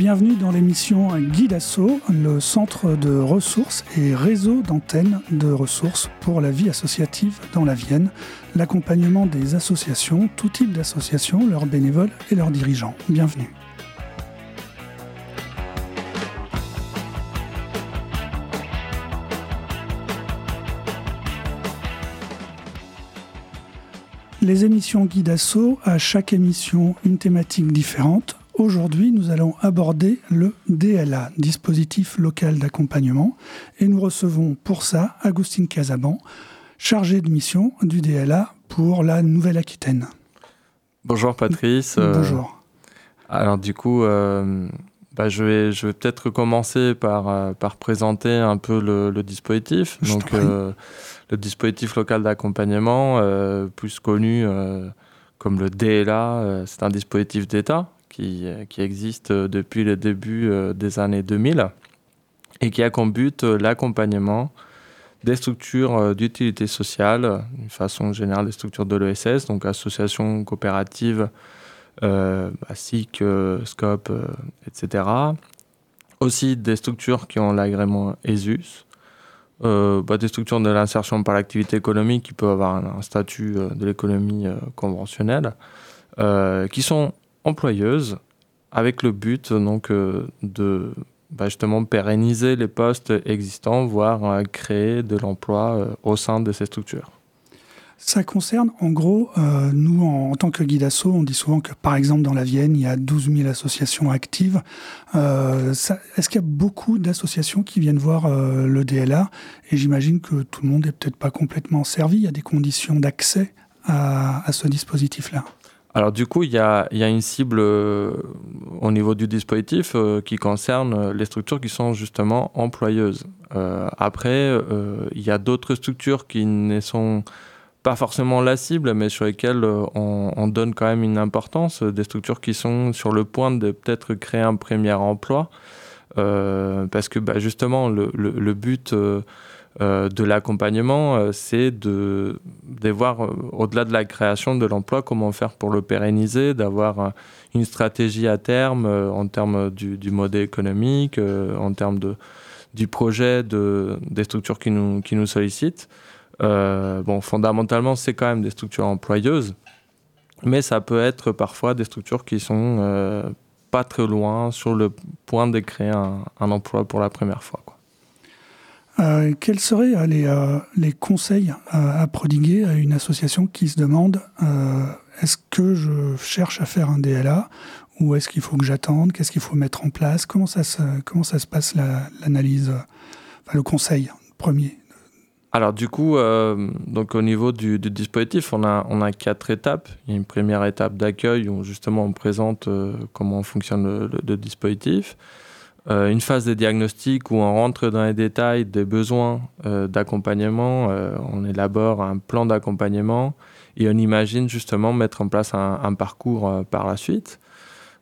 Bienvenue dans l'émission Guide Asso, le centre de ressources et réseau d'antennes de ressources pour la vie associative dans la Vienne, l'accompagnement des associations, tout type d'associations, leurs bénévoles et leurs dirigeants. Bienvenue. Les émissions Guide Asso, à chaque émission une thématique différente. Aujourd'hui, nous allons aborder le DLA, dispositif local d'accompagnement, et nous recevons pour ça Agustine Casaban, chargée de mission du DLA pour la Nouvelle-Aquitaine. Bonjour Patrice. Bonjour. Euh, alors du coup, euh, bah, je vais, je vais peut-être commencer par, euh, par présenter un peu le, dispositif. Donc, le dispositif local d'accompagnement, plus connu comme le DLA, c'est un dispositif d'État qui, qui, existe depuis le début des années 2000 et qui a comme but l'accompagnement des structures d'utilité sociale, d'une façon générale des structures de l'ESS, donc associations coopératives, euh, SIC, SCOP, etc. Aussi des structures qui ont l'agrément ESUS, euh, bah, des structures de l'insertion par l'activité économique qui peuvent avoir un, statut euh, de l'économie euh, conventionnelle, qui sont employeuses avec le but donc de bah, justement pérenniser les postes existants, voire créer de l'emploi au sein de ces structures. Ça concerne, en gros, euh, nous, en, tant que guide asso, on dit souvent que, par exemple, dans la Vienne, il y a 12 000 associations actives. Euh, Est-ce qu'il y a beaucoup d'associations qui viennent voir euh, le DLA Et j'imagine que tout le monde n'est peut-être pas complètement servi. Il y a des conditions d'accès à, à, ce dispositif-là. Alors du coup, il y a, une cible euh, au niveau du dispositif euh, qui concerne les structures qui sont justement employeuses. après, il y a d'autres structures qui ne sont pas forcément la cible, mais sur lesquelles euh, on, donne quand même une importance, euh, des structures qui sont sur le point de peut-être créer un premier emploi, euh, parce que bah, justement le, but de l'accompagnement, c'est de, voir au-delà de la création de l'emploi, comment faire pour le pérenniser, d'avoir une stratégie à terme en termes du, modèle économique, en termes du projet de, des structures qui nous, qui nous sollicitent. Euh, bon, fondamentalement, c'est quand même des structures employeuses, mais ça peut être parfois des structures qui sont euh, pas très loin sur le point de créer un, emploi pour la première fois. Euh, quels seraient les, les conseils à prodiguer à une association qui se demande est-ce que je cherche à faire un DLA ou est-ce qu'il faut que j'attende? Qu'est-ce qu'il faut mettre en place? Comment ça, se, comment ça se passe l'analyse, le conseil premier? Alors du coup, euh, donc au niveau du, dispositif, on a, on a quatre étapes. Il y a une première étape d'accueil où justement on présente euh, comment fonctionne le, dispositif. Euh, une phase de diagnostic où on rentre dans les détails des besoins d'accompagnement. on élabore un plan d'accompagnement et on imagine justement mettre en place un parcours par la suite.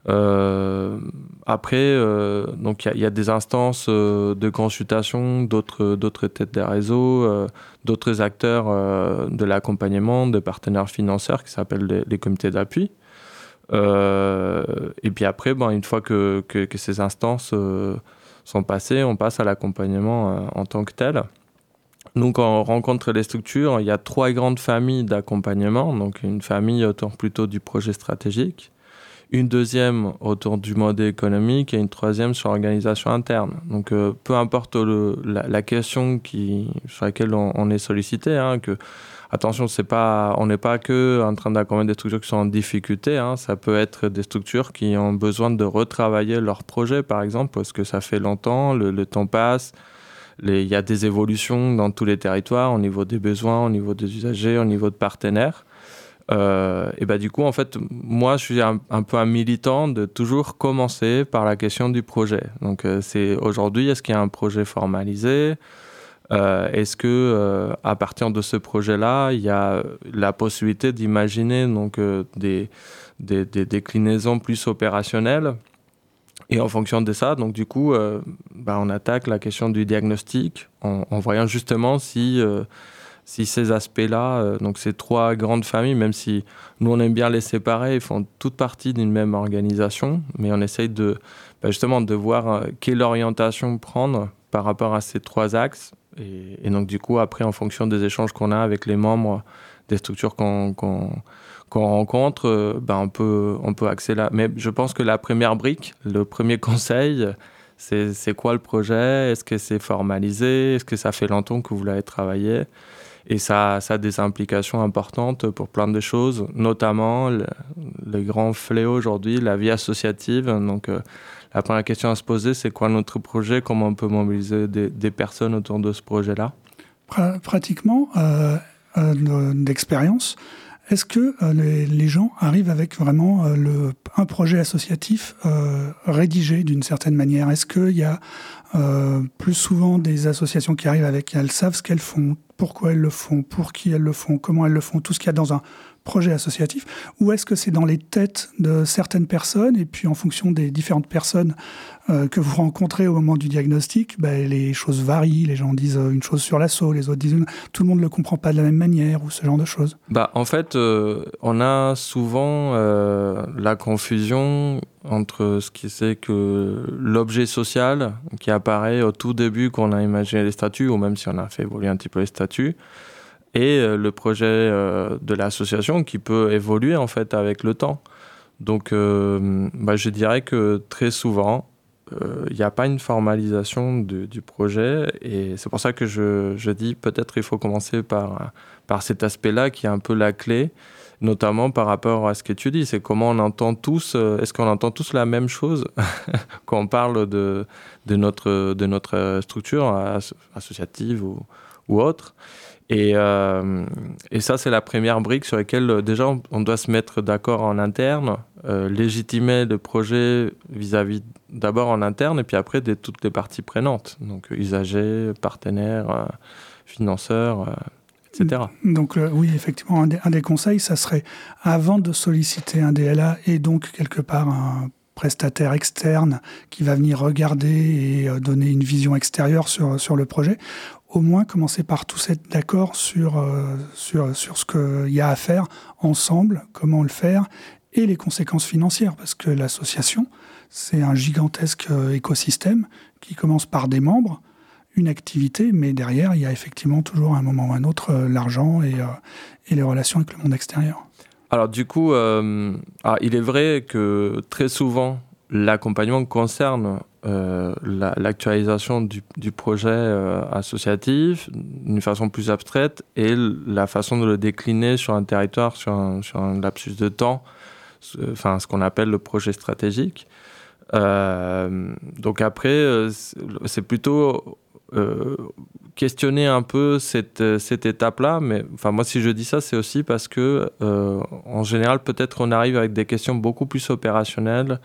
Euh, après, euh, donc il y, a des instances euh, de consultation, d'autres têtes des réseaux, d'autres acteurs de l'accompagnement, de partenaires financiers qui s'appellent les, comités d'appui. Et puis après, bon, une fois que, ces instances sont passées, on passe à l'accompagnement en tant que tel. Donc, quand on rencontre les structures, il y a trois grandes familles d'accompagnement. Donc, une famille autour plutôt du projet stratégique, une deuxième autour du mode économique et une troisième sur l'organisation interne. Donc euh, peu importe la, question qui, sur laquelle on, est sollicité, hein, que attention, c'est pas, on n'est pas que en train d'accompagner des structures qui sont en difficulté. Hein, ça peut être des structures qui ont besoin de retravailler leur projet, par exemple, parce que ça fait longtemps, le, le temps passe. Il y a des évolutions dans tous les territoires au niveau des besoins, au niveau des usagers, au niveau de partenaires. Euh, et bah du coup, en fait, moi, je suis un, peu un militant de toujours commencer par la question du projet. Donc, euh, c'est aujourd'hui, est-ce qu'il y a un projet formalisé? Euh, Est-ce que à partir de ce projet-là, il y a la possibilité d'imaginer donc des, déclinaisons plus opérationnelles? Et en fonction de ça, donc du coup, bah, on attaque la question du diagnostic en voyant justement si si ces aspects-là, euh, donc ces trois grandes familles, même si nous on aime bien les séparer, ils font toutes partie d'une même organisation, mais on essaye de bah, justement de voir euh, quelle orientation prendre par rapport à ces trois axes. Et, donc du coup, après, en fonction des échanges qu'on a avec les membres des structures qu'on rencontre, bah, on, peut, on peut axer là. Mais je pense que la première brique, le premier conseil, c'est quoi le projet? Est-ce que c'est formalisé? Est-ce que ça fait longtemps que vous l'avez travaillé? Et ça, a des implications importantes pour plein de choses, notamment le, grand fléau aujourd'hui, la vie associative. Donc, euh, la première question à se poser, c'est quoi notre projet? Comment on peut mobiliser des, personnes autour de ce projet-là? Pratiquement, euh, euh, d'expérience, est-ce que les, gens arrivent avec vraiment le, un projet associatif rédigé d'une certaine manière? Est-ce qu'il y a plus souvent des associations qui arrivent avec, elles savent ce qu'elles font, pourquoi elles le font, pour qui elles le font, comment elles le font, tout ce qu'il y a dans un projet associatif, ou est-ce que c'est dans les têtes de certaines personnes, et puis en fonction des différentes personnes euh, que vous rencontrez au moment du diagnostic, ben, les choses varient, les gens disent une chose sur l'assaut, les autres disent une... tout le monde ne le comprend pas de la même manière, ou ce genre de choses. Bah, En fait, euh, on a souvent euh, la confusion entre ce qui c'est que l'objet social qui apparaît au tout début quand on a imaginé les statuts, ou même si on a fait évoluer un petit peu les statuts, et euh, le projet euh, de l'association qui peut évoluer en fait avec le temps. Donc euh, bah, je dirais que très souvent, il n'y a pas une formalisation du projet et c'est pour ça que je, dis peut-être il faut commencer par, par cet aspect-là qui est un peu la clé, notamment par rapport à ce que tu dis, c'est comment on entend tous, est-ce qu'on entend tous la même chose quand on parle de, de, notre, de notre structure associative ou autre et, euh, et, ça, c'est la première brique sur laquelle euh, déjà on, doit se mettre d'accord en interne, euh, légitimer le projet vis-à-vis d'abord en interne et puis après de toutes les parties prenantes, donc usagers, partenaires, financeurs, etc. Donc oui, effectivement, un des, un des, conseils, ça serait avant de solliciter un DLA et donc quelque part un prestataire externe qui va venir regarder et donner une vision extérieure sur, sur le projet, au moins commencer par tous être d'accord sur, euh, sur, sur ce qu'il y a à faire ensemble, comment le faire, et les conséquences financières, parce que l'association, c'est un gigantesque euh, écosystème qui commence par des membres, une activité, mais derrière, il y a effectivement toujours un moment ou un autre euh, l'argent et, et, les relations avec le monde extérieur. Alors du coup, ah, il est vrai que très souvent, l'accompagnement concerne euh, l'actualisation du, projet euh, associatif d'une façon plus abstraite et la façon de le décliner sur un territoire, sur un, lapsus de temps, enfin ce qu'on appelle le projet stratégique. Euh, donc après, c'est plutôt questionner un peu cette, cette étape-là, mais enfin moi si je dis ça, c'est aussi parce que en général peut-être on arrive avec des questions beaucoup plus opérationnelles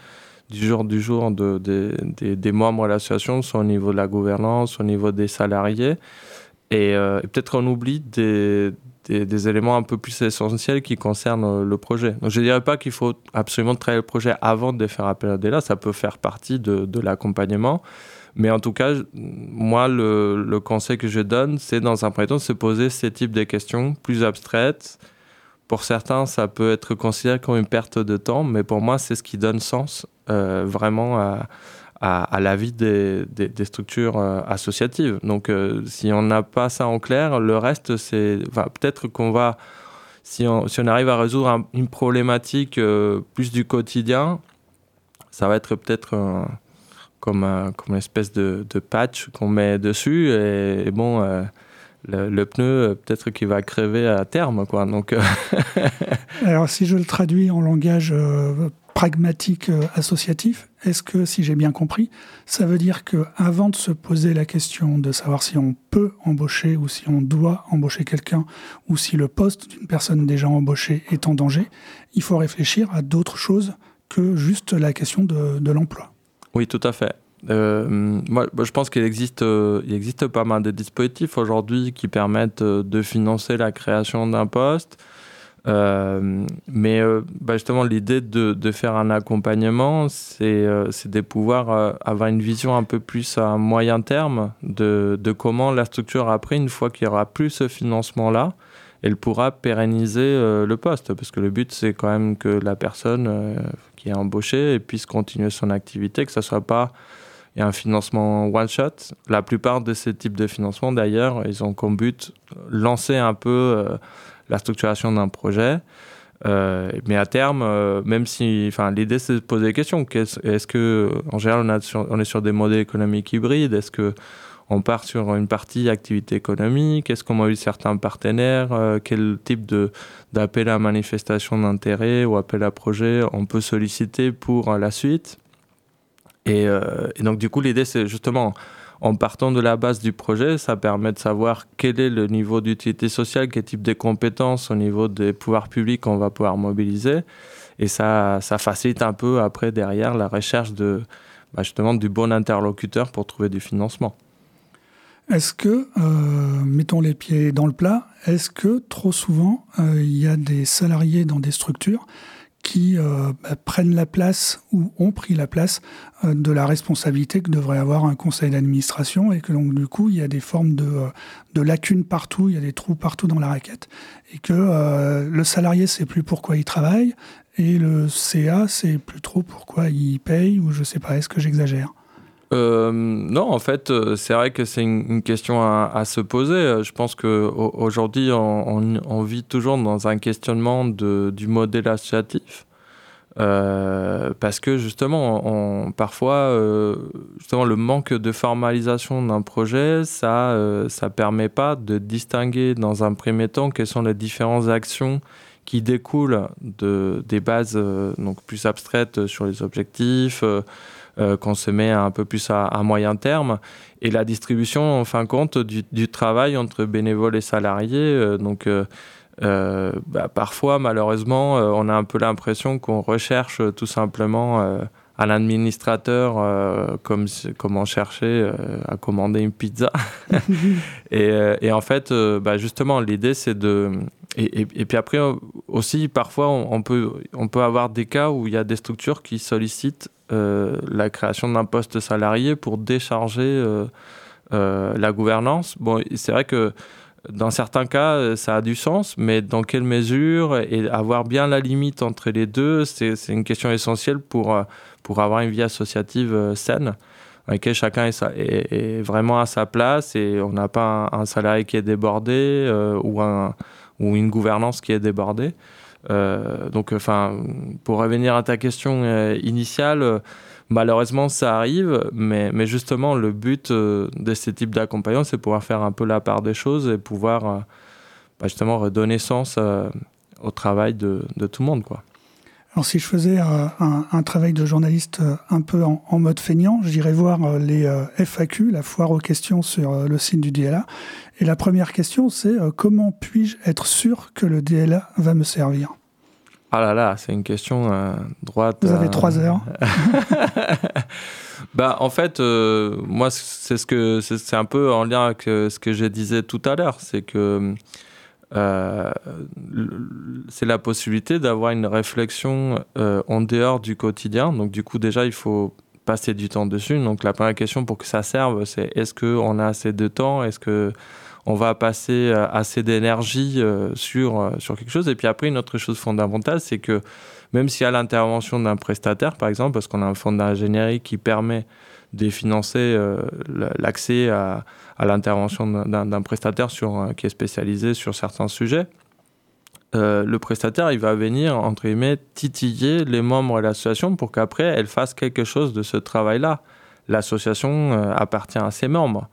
du jour du jour de, des membres de l'association, soit au niveau de la gouvernance, au niveau des salariés. Et, euh, peut-être on oublie des, des, éléments un peu plus essentiels qui concernent euh, le projet. Donc je ne dirais pas qu'il faut absolument travailler le projet avant de faire appel à des là, ça peut faire partie de, de l'accompagnement. Mais en tout cas, moi, le, le conseil que je donne, c'est dans un premier temps de se poser ces types de questions plus abstraites, pour certains, ça peut être considéré comme une perte de temps, mais pour moi, c'est ce qui donne sens vraiment à, à, la vie des, des, structures euh, associatives. Donc, euh, si on n'a pas ça en clair, le reste, c'est peut-être qu'on va, si on, si on, arrive à résoudre une problématique plus du quotidien, ça va être peut-être comme, comme une espèce de, patch qu'on met dessus. Et, bon le, pneu, euh, peut-être qu'il va crever à terme. Quoi. Donc, euh, Alors, si je le traduis en langage euh, pragmatique associatif, est-ce que, si j'ai bien compris, ça veut dire qu'avant de se poser la question de savoir si on peut embaucher ou si on doit embaucher quelqu'un ou si le poste d'une personne déjà embauchée est en danger, il faut réfléchir à d'autres choses que juste la question de l'emploi Oui, tout à fait. Euh, moi, je pense qu'il existe, euh, existe pas mal de dispositifs aujourd'hui qui permettent euh, de financer la création d'un poste. Euh, mais euh, bah, justement, l'idée de, faire un accompagnement, c'est euh, de pouvoir avoir une vision un peu plus à moyen terme de, comment la structure, après, une fois qu'il y aura plus ce financement-là, elle pourra pérenniser le poste. Parce que le but, c'est quand même que la personne qui est embauchée puisse continuer son activité, que ce ne soit pas un financement one-shot. La plupart de ces types de financements, d'ailleurs, ils ont comme but lancer un peu la structuration d'un projet. Euh, mais à terme, euh, même si, enfin, l'idée c'est de poser des questions. Est-ce que, en général, on, est sur des modèles économiques hybrides? Est-ce que on part sur une partie activité économique? Est-ce qu'on a eu certains partenaires? Euh, Quel type de d'appel à manifestation d'intérêt ou appel à projet on peut solliciter pour la suite? Et, donc du coup, l'idée c'est justement en partant de la base du projet, ça permet de savoir quel est le niveau d'utilité sociale, quel type de compétences au niveau des pouvoirs publics on va pouvoir mobiliser. Et ça, facilite un peu après derrière la recherche de, bah, justement du bon interlocuteur pour trouver du financement. Est-ce que, euh, mettons les pieds dans le plat, est-ce que trop souvent euh, il y a des salariés dans des structures qui euh, bah, prennent la place ou ont pris la place euh, de la responsabilité que devrait avoir un conseil d'administration et que donc du coup il y a des formes de, euh, de lacunes partout, il y a des trous partout dans la raquette et que le salarié sait plus pourquoi il travaille et le CA sait plus trop pourquoi il paye ou je sais pas, est-ce que j'exagère? Euh, non, en fait, euh, c'est vrai que c'est une, question à, se poser. Euh, je pense qu'aujourd'hui, on, on, vit toujours dans un questionnement du modèle associatif. parce que justement, parfois, justement, le manque de formalisation d'un projet, ça, ça permet pas de distinguer dans un premier temps quelles sont les différentes actions qui découlent de, des bases donc plus abstraites sur les objectifs, euh, qu'on se met un peu plus à, moyen terme. Et la distribution, en fin de compte, du, travail entre bénévoles et salariés. Euh, donc, euh, bah, parfois, malheureusement, on a un peu l'impression qu'on recherche tout simplement un administrateur comme, comme on cherchait à commander une pizza. et, en fait, bah, justement, l'idée, c'est de... Et, puis après, aussi, parfois, on, peut, on peut avoir des cas où il y a des structures qui sollicitent la création d'un poste salarié pour décharger euh, euh, la gouvernance. Bon, c'est vrai que dans certains cas, ça a du sens, mais dans quelle mesure et avoir bien la limite entre les deux, c'est une question essentielle pour, pour avoir une vie associative saine, dans laquelle chacun est, vraiment à sa place et on n'a pas un, salarié qui est débordé ou une gouvernance qui est débordée. Euh, donc, enfin, pour revenir à ta question euh, initiale, malheureusement, ça arrive, mais, mais justement, le but euh, de ces types d'accompagnement, c'est pouvoir faire un peu la part des choses et pouvoir bah, justement redonner sens au travail de, de, tout le monde, quoi. Alors si je faisais un, travail de journaliste un peu en, mode feignant, j'irais voir les FAQ, la foire aux questions sur le site du DLA. Et la première question, c'est comment puis-je être sûr que le DLA va me servir? Ah là là, c'est une question euh, droite. Vous avez trois heures. bah, en fait, euh, moi, c'est ce que c'est un peu en lien avec euh, ce que je disais tout à l'heure, c'est que c'est la possibilité d'avoir une réflexion en dehors du quotidien. Donc, du coup, déjà, il faut passer du temps dessus. Donc, la première question pour que ça serve, c'est est-ce qu'on a assez de temps? Est-ce que on va passer euh, assez d'énergie euh, sur, euh, sur quelque chose? Et puis après, une autre chose fondamentale, c'est que même s'il y a l'intervention d'un prestataire, par exemple, parce qu'on a un fonds d'ingénierie qui permet de financer l'accès à, l'intervention d'un prestataire sur, qui est spécialisé sur certains sujets, le prestataire, il va venir, entre guillemets, titiller les membres de l'association pour qu'après, elle fasse quelque chose de ce travail-là. L'association appartient à ses membres.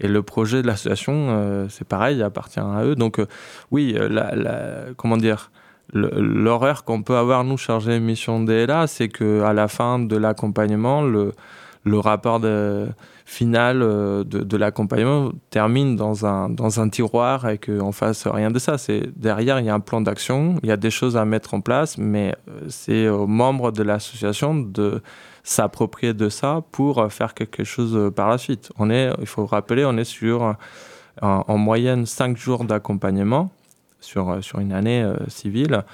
Et le projet de l'association, euh, c'est pareil, il appartient à eux. Donc, euh, oui, euh, comment dire, l'horreur qu'on peut avoir, nous, chargés de mission DLA, c'est qu'à la fin de l'accompagnement, le, le rapport final de, de l'accompagnement termine dans un, tiroir et qu'on fasse rien de ça. C'est derrière, il y a un plan d'action, il y a des choses à mettre en place, mais c'est aux membres de l'association de s'approprier de ça pour euh, faire quelque chose euh, par la suite. On est, il faut rappeler, on est sur en, moyenne 5 jours d'accompagnement sur une année civile.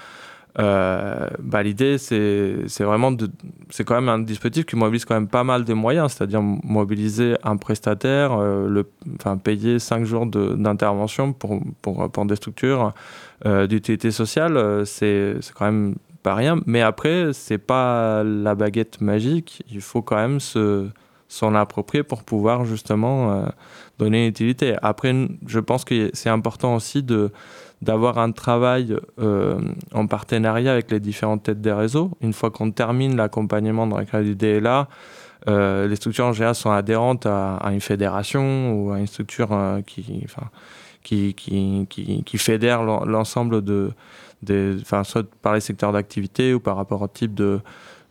Euh, bah, l'idée, c'est vraiment de. C'est quand même un dispositif qui mobilise quand même pas mal de moyens, c'est-à-dire mobiliser un prestataire, euh, le, enfin, payer 5 jours d'intervention pour, pour, pour, des structures euh, d'utilité sociale, c'est quand même pas rien. Mais après, c'est pas la baguette magique, il faut quand même se s'en approprier pour pouvoir justement donner une utilité. Après, je pense que c'est important aussi de d'avoir un travail euh, en partenariat avec les différentes têtes des réseaux. Une fois qu'on termine l'accompagnement dans le cadre du DLA, euh, les structures en général sont adhérentes à, une fédération ou à une structure euh, qui, qui, qui, qui, fédère l'ensemble de, des, soit par les secteurs d'activité ou par rapport au type de,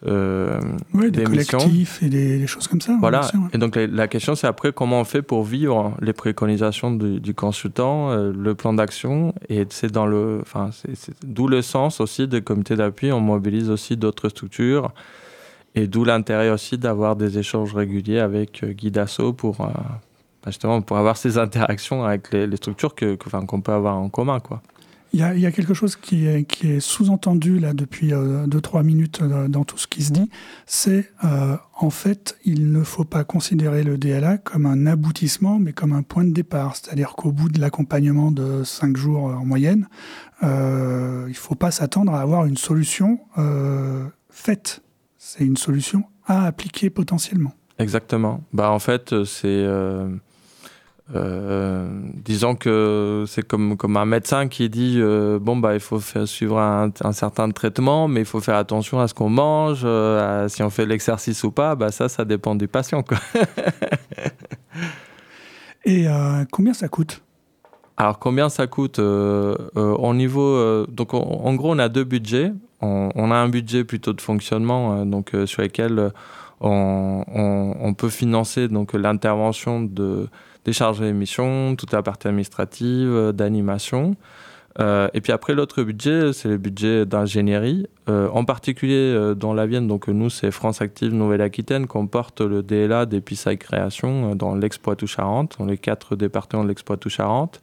euh, des collectifs et des, choses comme ça. Voilà. Et donc la, question, c'est après comment on fait pour vivre les préconisations du, consultant, euh, le plan d'action, et c'est dans le, enfin, d'où le sens aussi des comités d'appui. On mobilise aussi d'autres structures, et d'où l'intérêt aussi d'avoir des échanges réguliers avec euh, Guy Dassault pour bah, justement pour avoir ces interactions avec les, structures que, qu'on peut avoir en commun, quoi. Il y, a, quelque chose qui est, sous-entendu là depuis 2-3 euh, minutes euh, dans tout ce qui se dit, c'est euh, en fait il ne faut pas considérer le DLA comme un aboutissement mais comme un point de départ, c'est-à-dire qu'au bout de l'accompagnement de 5 jours en moyenne, il ne faut pas s'attendre à avoir une solution faite, c'est une solution à appliquer potentiellement. Exactement. Bah, en fait c'est euh, disons que c'est comme, comme un médecin qui dit euh, bon bah il faut faire, suivre un, certain traitement mais il faut faire attention à ce qu'on mange euh, si on fait l'exercice ou pas. Bah ça ça dépend du patient quoi. et combien ça coûte? Alors combien ça coûte au niveau donc en gros on a deux budgets. On, on, a un budget plutôt de fonctionnement donc sur lequel on, on, on, peut financer donc l'intervention de des charges d'émission, toute la partie administrative, euh, d'animation. Euh, et puis après, l'autre budget, c'est le budget d'ingénierie. Euh, en particulier dans la Vienne, donc nous, c'est France Active Nouvelle-Aquitaine qu'on porte le DLA des PISA Création dans l'Expoitou-Charentes, dans les quatre départements de l'Expoitou-Charentes.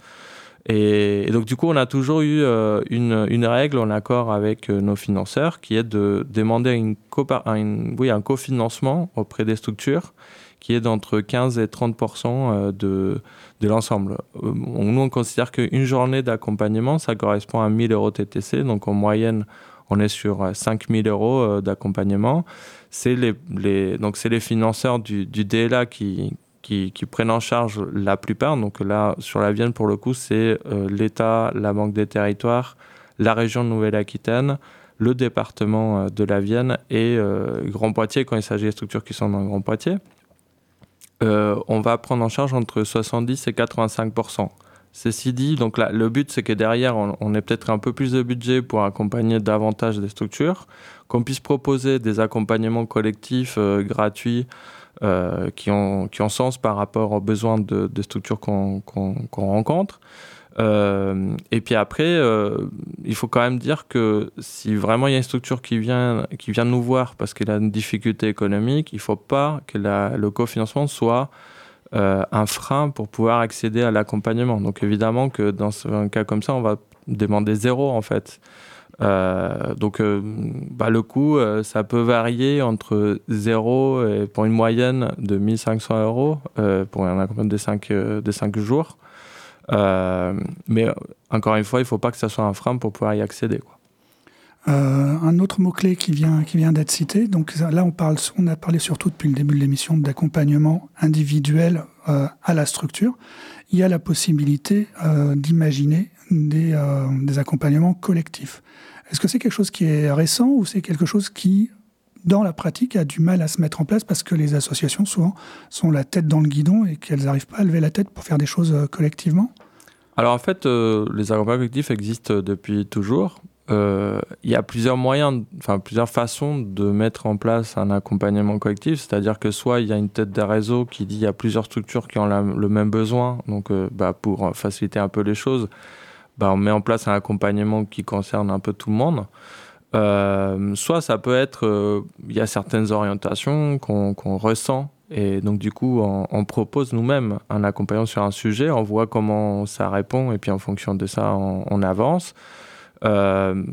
Et, donc, du coup, on a toujours eu une, une, règle en accord avec nos financeurs qui est de demander une, oui, un cofinancement auprès des structures qui est d'entre 15 et 30 euh, de, de l'ensemble. Euh, nous, on considère qu'une journée d'accompagnement, ça correspond à 1000 euros TTC. Donc, en moyenne, on est sur 5000 euros euh, d'accompagnement. C'est les, donc c'est les financeurs du, DLA qui, qui, qui, prennent en charge la plupart. Donc là, sur la Vienne, pour le coup, c'est l'État, la Banque des Territoires, la région de Nouvelle-Aquitaine, le département de la Vienne et Grand Poitiers quand il s'agit des structures qui sont dans Grand Poitiers. Euh, on va prendre en charge entre 70 et 85% Ceci dit, donc là, le but c'est que derrière on, ait peut-être un peu plus de budget pour accompagner davantage des structures, qu'on puisse proposer des accompagnements collectifs euh, gratuits euh, qui, ont, qui ont sens par rapport aux besoins de, des structures qu'on rencontre. Euh, et puis après, euh, il faut quand même dire que si vraiment il y a une structure qui vient, qui vient nous voir parce qu'elle a une difficulté économique, il ne faut pas que le cofinancement soit euh, un frein pour pouvoir accéder à l'accompagnement. Donc évidemment que dans un cas comme ça, on va demander zéro en fait. donc bah, le coût, ça peut varier entre 0 et pour une moyenne de 1500 euros pour un accompagnement de 5, de 5 jours. Euh, mais encore une fois, il ne faut pas que ça soit un frein pour pouvoir y accéder. Euh, un autre mot-clé qui vient, qui vient d'être cité, donc là on, parle, on a parlé surtout depuis le début de l'émission d'accompagnement individuel euh, à la structure. Il y a la possibilité d'imaginer des accompagnements collectifs. Est-ce que c'est quelque chose qui est récent ou c'est quelque chose qui dans la pratique, a du mal à se mettre en place parce que les associations, souvent, sont la tête dans le guidon et qu'elles n'arrivent pas à lever la tête pour faire des choses euh, collectivement Alors en fait, euh, les accompagnements collectifs existent depuis toujours. Euh, il y a plusieurs moyens, enfin plusieurs façons de mettre en place un accompagnement collectif, c'est-à-dire que soit il y a une tête d'un réseau qui dit il y a plusieurs structures qui ont le même besoin, donc bah, pour faciliter un peu les choses, bah, on met en place un accompagnement qui concerne un peu tout le monde. Euh, soit ça peut être, il euh, y a certaines orientations qu'on ressent Et donc, du coup, on, propose nous-mêmes un accompagnant sur un sujet, on voit comment ça répond, et puis en fonction de ça, on, avance. Euh,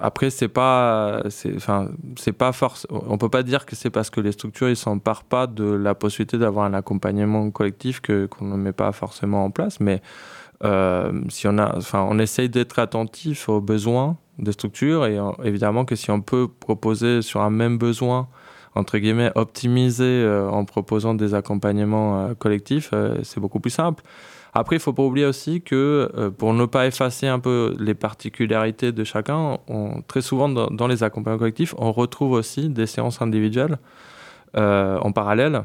après, c'est pas, enfin, c'est pas force. On peut pas dire que c'est parce que les structures ils s'emparent pas de la possibilité d'avoir un accompagnement collectif que qu'on ne met pas forcément en place. Mais si on a, enfin, on essaye d'être attentif aux besoins des structures et évidemment que si on peut proposer sur un même besoin entre guillemets, optimiser euh, en proposant des accompagnements euh, collectifs, euh, c'est beaucoup plus simple. Après, il ne faut pas oublier aussi que pour ne pas effacer un peu les particularités de chacun, très souvent dans, les accompagnements collectifs, on retrouve aussi des séances individuelles en parallèle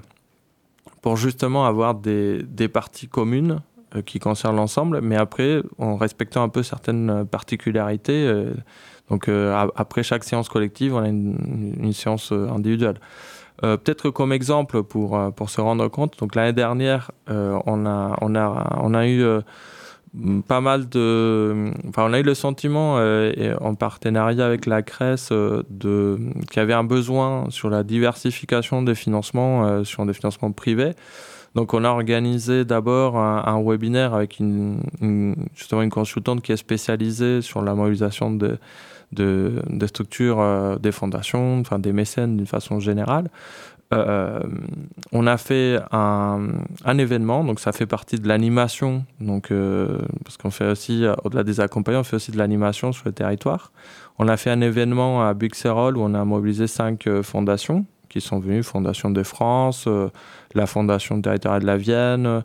pour justement avoir des parties communes qui concernent l'ensemble, mais après, en respectant un peu certaines particularités donc euh, après chaque séance collective, on a une, séance euh, individuelle. Euh, peut-être comme exemple pour, pour se rendre compte, donc l'année dernière, on, a, on, a, on a eu pas mal de. Enfin, on a eu le sentiment, en partenariat avec la CRES, de, qu'il y avait un besoin sur la diversification des financements, sur des financements privés. Donc, on a organisé d'abord un, webinaire avec une, justement une consultante qui est spécialisée sur la mobilisation de, de, des structures, euh, des fondations, enfin des mécènes d'une façon générale. Euh, on a fait un, un, événement, donc ça fait partie de l'animation, donc euh, parce qu'on fait aussi, au-delà des accompagnants, on fait aussi de l'animation sur le territoire. On a fait un événement à Buxerolles où on a mobilisé cinq fondations qui sont venues, Fondation de France, la Fondation territoriale de la Vienne,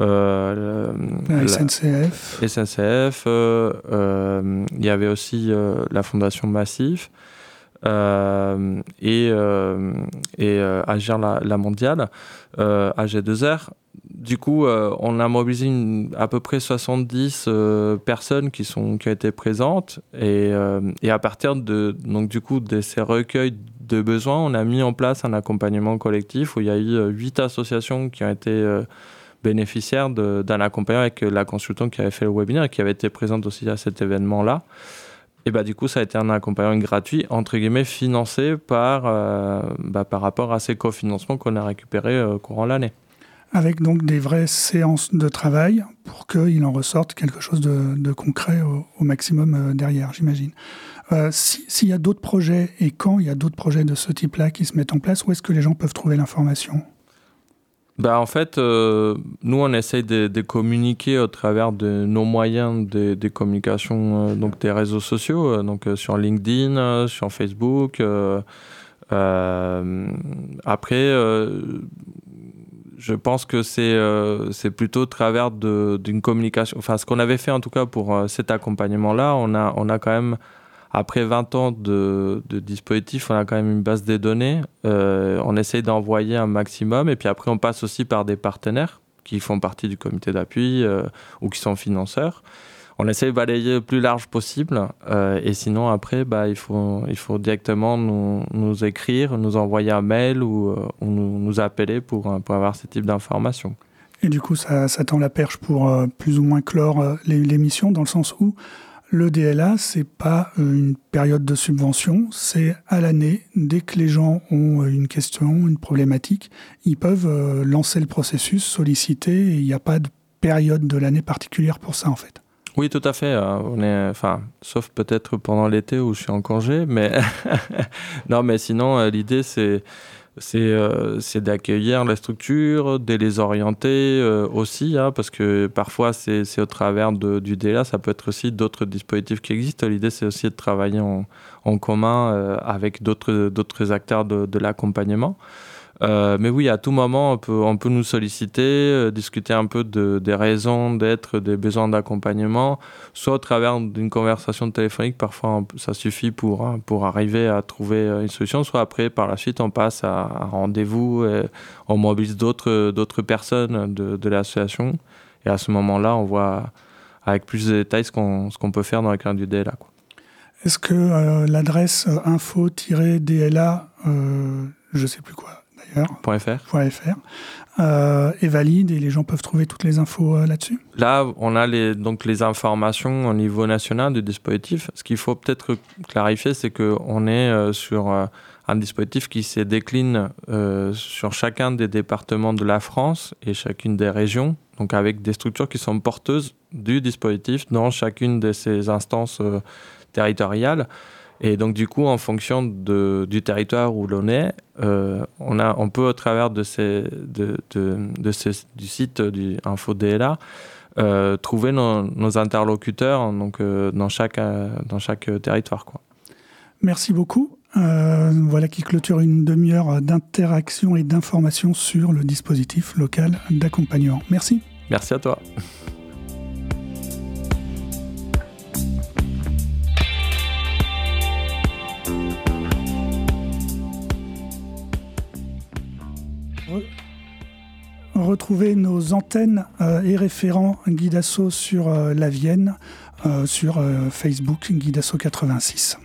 euh, la SNCF. SNCF. Euh, euh, il y avait aussi la Fondation Massif. Et, et Agir la, la mondiale, AG2R. Du coup, on a mobilisé à peu près 70 personnes qui, sont, qui ont été présentes. Et, à partir de, donc, du coup, de ces recueils de besoins, on a mis en place un accompagnement collectif où il y a eu huit associations qui ont été bénéficiaire d'un accompagnant avec la consultante qui avait fait le webinaire et qui avait été présente aussi à cet événement-là. Et bah, du coup, ça a été un accompagnement gratuit, entre guillemets, financé par, euh, bah, par rapport à ces cofinancements qu'on a récupérés euh, courant l'année. Avec donc des vraies séances de travail pour qu'il en ressorte quelque chose de, concret au, maximum euh, derrière, j'imagine. S'il y a d'autres projets et quand il y a d'autres projets de ce type-là qui se mettent en place, où est-ce que les gens peuvent trouver l'information? Bah, en fait, euh, nous, on essaye de, communiquer au travers de nos moyens de, de communication, euh, donc des réseaux sociaux, euh, donc sur LinkedIn, sur Facebook. après, je pense que c'est plutôt au travers d'une communication. Enfin, ce qu'on avait fait en tout cas pour cet accompagnement-là, on a, on a quand même après 20 ans de, de, dispositif, on a quand même une base de données. Euh, on essaye d'envoyer un maximum et puis après, on passe aussi par des partenaires qui font partie du comité d'appui euh, ou qui sont financeurs. On essaie de balayer le plus large possible euh, et sinon, après, bah, il, faut, directement nous, écrire, nous envoyer un mail ou, ou nous, appeler pour, avoir ce type d'informations. Et du coup, ça, tend la perche pour plus ou moins clore l'émission, dans le sens où le DLA, c'est pas euh, une période de subvention, c'est à l'année. Dès que les gens ont euh, une question, une problématique, ils peuvent euh, lancer le processus, solliciter, il n'y a pas de période de l'année particulière pour ça en fait. Oui, tout à fait. Enfin, sauf peut-être pendant l'été où je suis en congé, mais non, mais sinon l'idée c'est euh, c'est d'accueillir la structure, de les orienter euh, aussi, hein, parce que parfois c'est au travers de, du DLA, ça peut être aussi d'autres dispositifs qui existent. L'idée c'est aussi de travailler en, en commun euh, avec d'autres acteurs de, de l'accompagnement. Euh, mais oui, à tout moment, on peut, on peut nous solliciter, euh, discuter un peu de, des raisons d'être, des besoins d'accompagnement, soit au travers d'une conversation téléphonique, parfois ça suffit pour, hein, pour arriver à trouver euh, une solution, soit après, par la suite, on passe à un rendez-vous, on mobilise d'autres, personnes de, de l'association, et à ce moment-là, on voit avec plus de détails ce qu'on, ce peut faire dans le cadre du DLA. Est-ce que l'adresse info-DLA, je sais plus quoi, .fr. Euh, est valide et les gens peuvent trouver toutes les infos euh, là-dessus Là, on a les, donc les informations au niveau national du dispositif. Ce qu'il faut peut-être clarifier, c'est qu'on est euh, sur un dispositif qui se décline sur chacun des départements de la France et chacune des régions, donc avec des structures qui sont porteuses du dispositif dans chacune de ces instances territoriales. Et donc, du coup, en fonction de, du territoire où l'on est, euh, on, a, on peut, au travers de ces, de, de, ces, du site du InfoDLA, euh, trouver nos, interlocuteurs donc, euh, dans, chaque, dans chaque territoire. Quoi. Merci beaucoup. voilà qui clôture une demi-heure d'interaction et d'information sur le dispositif local d'accompagnement. Merci. Merci à toi. Retrouvez nos antennes euh, et référents Guidasso sur euh, la Vienne, euh, sur Facebook Guidasso 86.